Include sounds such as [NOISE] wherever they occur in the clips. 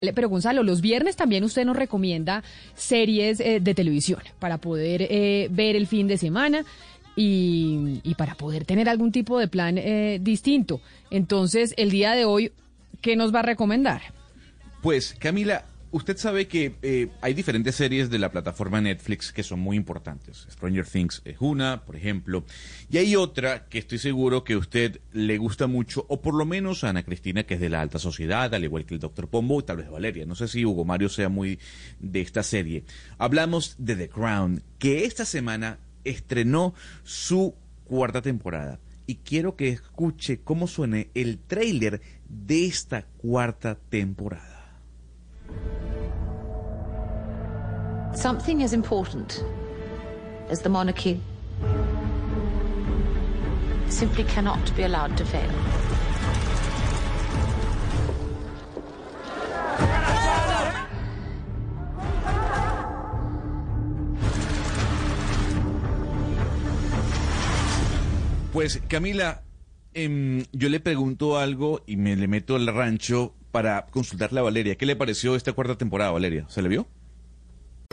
Pero Gonzalo, los viernes también usted nos recomienda series eh, de televisión para poder eh, ver el fin de semana y, y, para poder tener algún tipo de plan eh, distinto. Entonces, el día de hoy, ¿qué nos va a recomendar? Pues, Camila, usted sabe que eh, hay diferentes series de la plataforma Netflix que son muy importantes. Stranger Things es una, por ejemplo. Y hay otra que estoy seguro que a usted le gusta mucho, o por lo menos a Ana Cristina, que es de la alta sociedad, al igual que el Dr. Pombo y tal vez Valeria. No sé si Hugo Mario sea muy de esta serie. Hablamos de The Crown, que esta semana estrenó su cuarta temporada. Y quiero que escuche cómo suene el tráiler de esta cuarta temporada. Something as important as the monarchy simply cannot be allowed to fail. Pues Camila, eh, yo le pregunto algo y me le meto al rancho para consultarle a Valeria. ¿Qué le pareció esta cuarta temporada, Valeria? ¿Se le vio?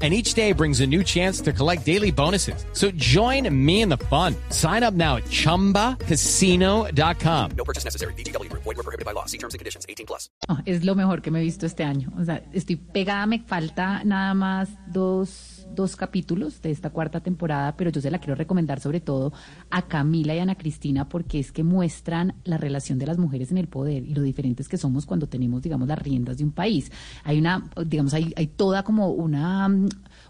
And each day brings a new chance to collect daily bonuses. So join me in the fun. Sign up now at ChumbaCasino.com. No purchase necessary. BGW. Void were prohibited by law. See terms and conditions. 18 plus. Oh, es lo mejor que me he visto este año. O sea, estoy pegada, me falta nada más dos, dos capítulos de esta cuarta temporada, pero yo se la quiero recomendar sobre todo a Camila y Ana Cristina porque es que muestran la relación de las mujeres en el poder y lo diferentes que somos cuando tenemos, digamos, las riendas de un país. Hay una, digamos, hay, hay toda como una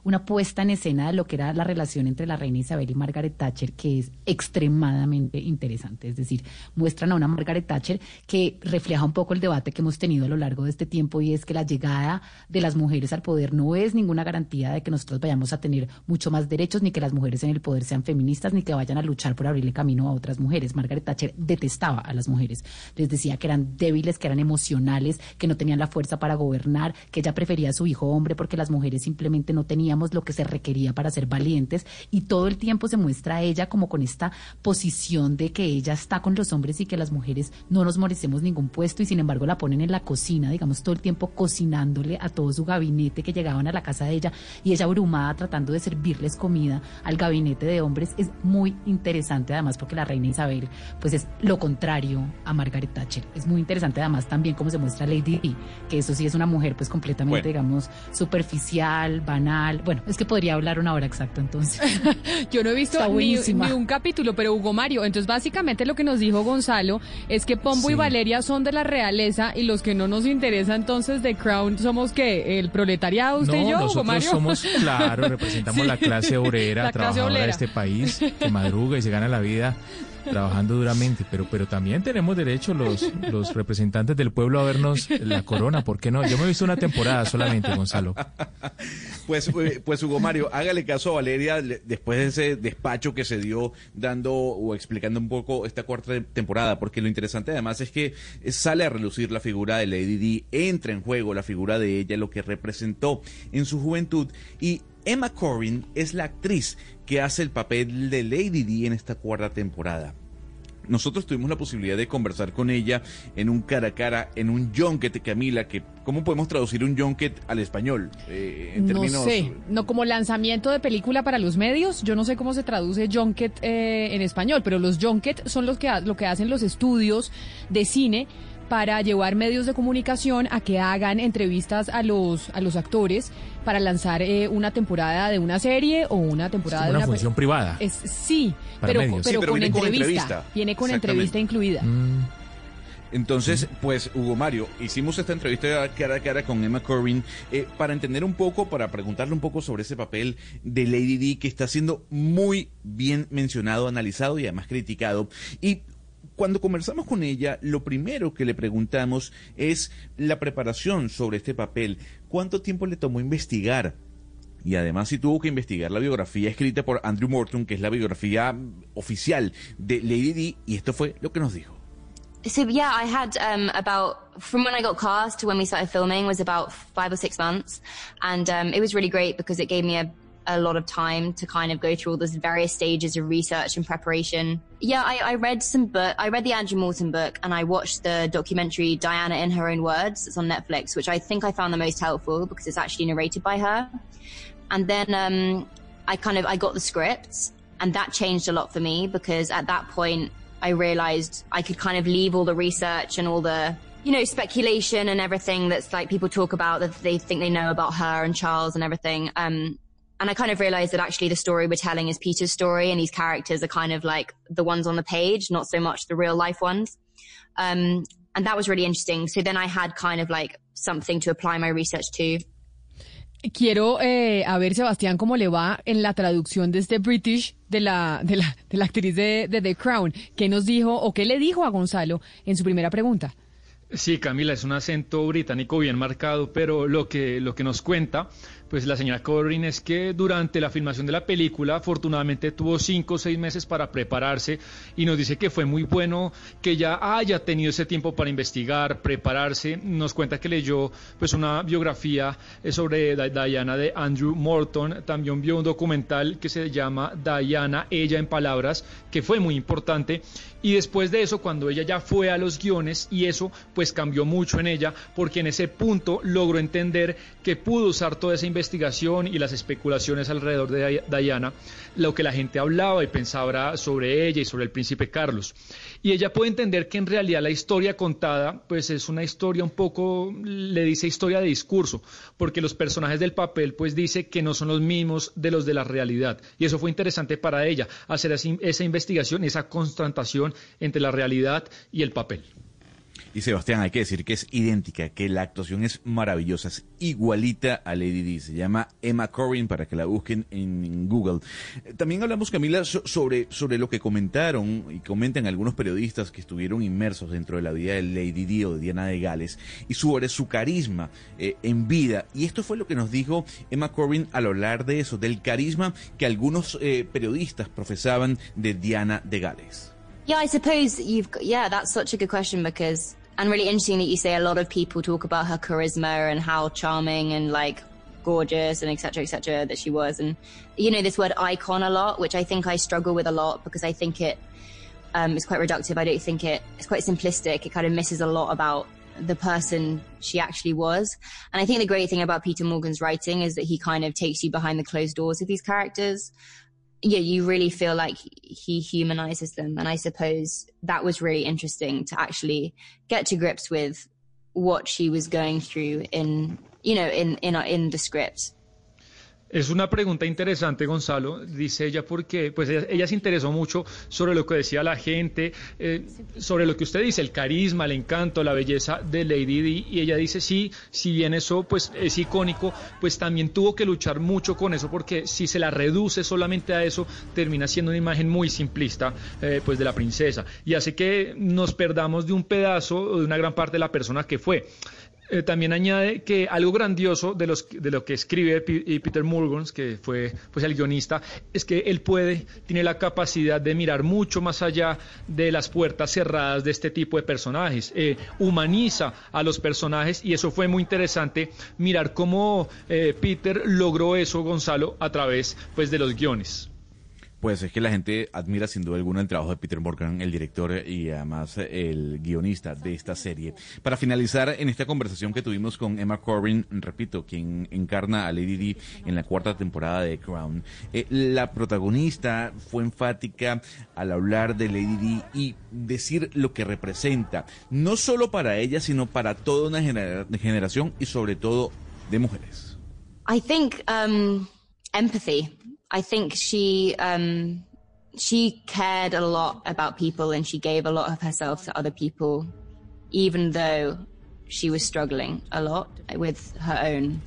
una puesta en escena de lo que era la relación entre la reina Isabel y Margaret Thatcher, que es extremadamente interesante. Es decir, muestran a una Margaret Thatcher que refleja un poco el debate que hemos tenido a lo largo de este tiempo y es que la llegada de las mujeres al poder no es ninguna garantía de que nosotros vayamos a tener mucho más derechos, ni que las mujeres en el poder sean feministas, ni que vayan a luchar por abrirle camino a otras mujeres. Margaret Thatcher detestaba a las mujeres. Les decía que eran débiles, que eran emocionales, que no tenían la fuerza para gobernar, que ella prefería a su hijo hombre porque las mujeres simplemente no teníamos lo que se requería para ser valientes y todo el tiempo se muestra a ella como con esta posición de que ella está con los hombres y que las mujeres no nos merecemos ningún puesto y sin embargo la ponen en la cocina, digamos, todo el tiempo cocinándole a todo su gabinete que llegaban a la casa de ella y ella abrumada tratando de servirles comida al gabinete de hombres. Es muy interesante además porque la reina Isabel pues es lo contrario a Margaret Thatcher. Es muy interesante además también cómo se muestra Lady Di, que eso sí es una mujer pues completamente, Bueno. digamos, superficial, banal. Bueno, es que podría hablar una hora exacta entonces. [LAUGHS] Yo no he visto ni, un capítulo, pero Hugo Mario, entonces básicamente lo que nos dijo Gonzalo es que Pombo y. Valeria son de la realeza y los que no nos interesa entonces de Crown somos que el proletariado, usted no, y yo, Hugo Mario. somos, [LAUGHS] claro, representamos Sí. la clase obrera, La clase trabajadora obrera. de este país, que madruga y se gana la vida trabajando duramente, pero pero también tenemos derecho los, los representantes del pueblo a vernos la corona, ¿por qué no? Yo me he visto una temporada solamente, Gonzalo. Pues, eh, pues Hugo Mario, hágale caso a Valeria le- después de ese despacho que se dio dando o explicando un poco esta cuarta temporada, porque lo interesante además es que sale a relucir la figura de Lady Di, entra en juego la figura de ella, lo que representó en su juventud y Emma Corrin es la actriz que hace el papel de Lady Di en esta cuarta temporada. Nosotros tuvimos la posibilidad de conversar con ella en un cara a cara, en un junket, Camila, que ¿cómo podemos traducir un junket al español? Eh, en No términos- sé, no como lanzamiento de película para los medios, yo no sé cómo se traduce junket eh, en español, pero los junket son los que lo que hacen los estudios de cine para llevar medios de comunicación a que hagan entrevistas a los a los actores para lanzar eh, una temporada de una serie o una temporada como de una una función privada. Es, sí, pero, pero, Sí, pero con, viene con entrevista, entrevista. Viene con entrevista incluida. Mm, Entonces, pues Hugo Mario, hicimos esta entrevista cara a cara con Emma Corrin eh, para entender un poco, para preguntarle un poco sobre ese papel de Lady D que está siendo muy bien mencionado, analizado y además criticado. Y cuando conversamos con ella, lo primero que le preguntamos es la preparación sobre este papel. ¿Cuánto tiempo le tomó investigar? Y además si tuvo que investigar la biografía escrita por Andrew Morton, que es la biografía oficial de Lady D, y esto fue lo que nos dijo. So yeah, I had um, about from when I got cast to when we started filming was about five or six months, and um, it was really great because it gave me a, a lot of time to kind of go through all those various stages of research and preparation. Yeah, I, I read some book. I read the Andrew Morton book, and I watched the documentary Diana in Her Own Words. It's on Netflix, which I think I found the most helpful because it's actually narrated by her. And then um, I kind of I got the scripts and that changed a lot for me because at that point I realized I could kind of leave all the research and all the, you know, speculation and everything that's like people talk about that they think they know about her and Charles and everything. Um, and I kind of realized that actually the story we're telling is Peter's story and these characters are kind of like the ones on the page, not so much the real life ones. Um, and that was really interesting. So then I had kind of like something to apply my research to. Quiero eh, a ver, Sebastián, cómo le va en la traducción de este British de la, de la, de la actriz de, de The Crown. ¿Qué nos dijo o qué le dijo a Gonzalo en su primera pregunta? Sí, Camila, es un acento británico bien marcado, pero lo que, lo que nos cuenta pues la señora Corrin es que durante la filmación de la película afortunadamente tuvo cinco o seis meses para prepararse y nos dice que fue muy bueno que ya haya tenido ese tiempo para investigar, prepararse. Nos cuenta que leyó pues una biografía eh, sobre Diana de Andrew Morton, también vio un documental que se llama Diana, ella en palabras, que fue muy importante y después de eso cuando ella ya fue a los guiones y eso pues cambió mucho en ella porque en ese punto logró entender que pudo usar toda esa investigación y las especulaciones alrededor de Diana, lo que la gente hablaba y pensaba sobre ella y sobre el príncipe Carlos. Y ella puede entender que en realidad la historia contada, pues es una historia un poco, le dice historia de discurso, porque los personajes del papel, pues dice que no son los mismos de los de la realidad. Y eso fue interesante para ella, hacer esa investigación, esa constatación entre la realidad y el papel. Y Sebastián, hay que decir que es idéntica, que la actuación es maravillosa, es igualita a Lady Di. Se llama Emma Corrin para que la busquen en Google. Eh, también hablamos, Camila, sobre, sobre lo que comentaron y comentan algunos periodistas que estuvieron inmersos dentro de la vida de Lady Di o de Diana de Gales y sobre su carisma eh, en vida. Y esto fue lo que nos dijo Emma Corrin al hablar de eso, del carisma que algunos eh, periodistas profesaban de Diana de Gales. Yeah, I suppose you've got, yeah, that's such a good question because, and really interesting that you say a lot of people talk about her charisma and how charming and like gorgeous and etc etc that she was. And you know this word icon a lot which i think i struggle with a lot because i think it um, is quite reductive. I don't think it it's quite simplistic. It kind of misses a lot about the person she actually was. And i think the great thing about peter morgan's writing is that he kind of takes you behind the closed doors of these characters yeah, you really feel like he humanizes them. And I suppose that was really interesting to actually get to grips with what she was going through in, you know, in, in, in the script. Es una pregunta interesante, Gonzalo, dice ella, porque pues ella, se interesó mucho sobre lo que decía la gente, eh, sobre lo que usted dice, el carisma, el encanto, la belleza de Lady Di, y ella dice, sí, si bien eso pues es icónico, pues también tuvo que luchar mucho con eso, porque si se la reduce solamente a eso, termina siendo una imagen muy simplista eh, pues de la princesa, y hace que nos perdamos de un pedazo o de una gran parte de la persona que fue. Eh, también añade que algo grandioso de, los, de lo que escribe Peter Morgans, que fue pues, el guionista, es que él puede, tiene la capacidad de mirar mucho más allá de las puertas cerradas de este tipo de personajes. Eh, humaniza a los personajes y eso fue muy interesante mirar cómo eh, Peter logró eso, Gonzalo, a través pues, de los guiones. Pues es que la gente admira sin duda alguna el trabajo de Peter Morgan, el director y además el guionista de esta serie. Para finalizar en esta conversación que tuvimos con Emma Corbin, repito, quien encarna a Lady Di en la cuarta temporada de Crown, eh, la protagonista fue enfática al hablar de Lady Di y decir lo que representa, no solo para ella, sino para toda una generación y sobre todo de mujeres. I think um, empathy. I think she um, she cared a lot about people and she gave a lot of herself to other people. even though she was struggling a lot with her own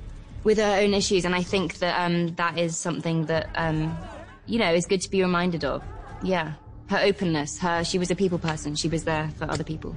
with her own issues. And I think that um, that is something that um, you know is good to be reminded of. Yeah, her openness. Her she was a people person. She was there for other people.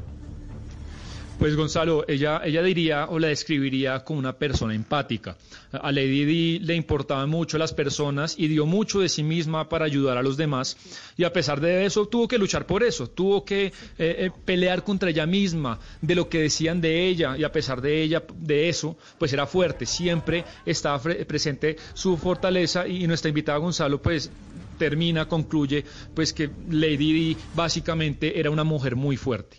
Pues Gonzalo, ella, ella diría o la describiría como una persona empática. A Lady Di le importaban mucho las personas y dio mucho de sí misma para ayudar a los demás. Y a pesar de eso, tuvo que luchar por eso, tuvo que eh, eh, pelear contra ella misma, de lo que decían de ella. Y a pesar de ella, de eso, pues era fuerte. Siempre estaba presente su fortaleza. Y nuestra invitada Gonzalo, pues termina, concluye, pues que Lady Di básicamente era una mujer muy fuerte.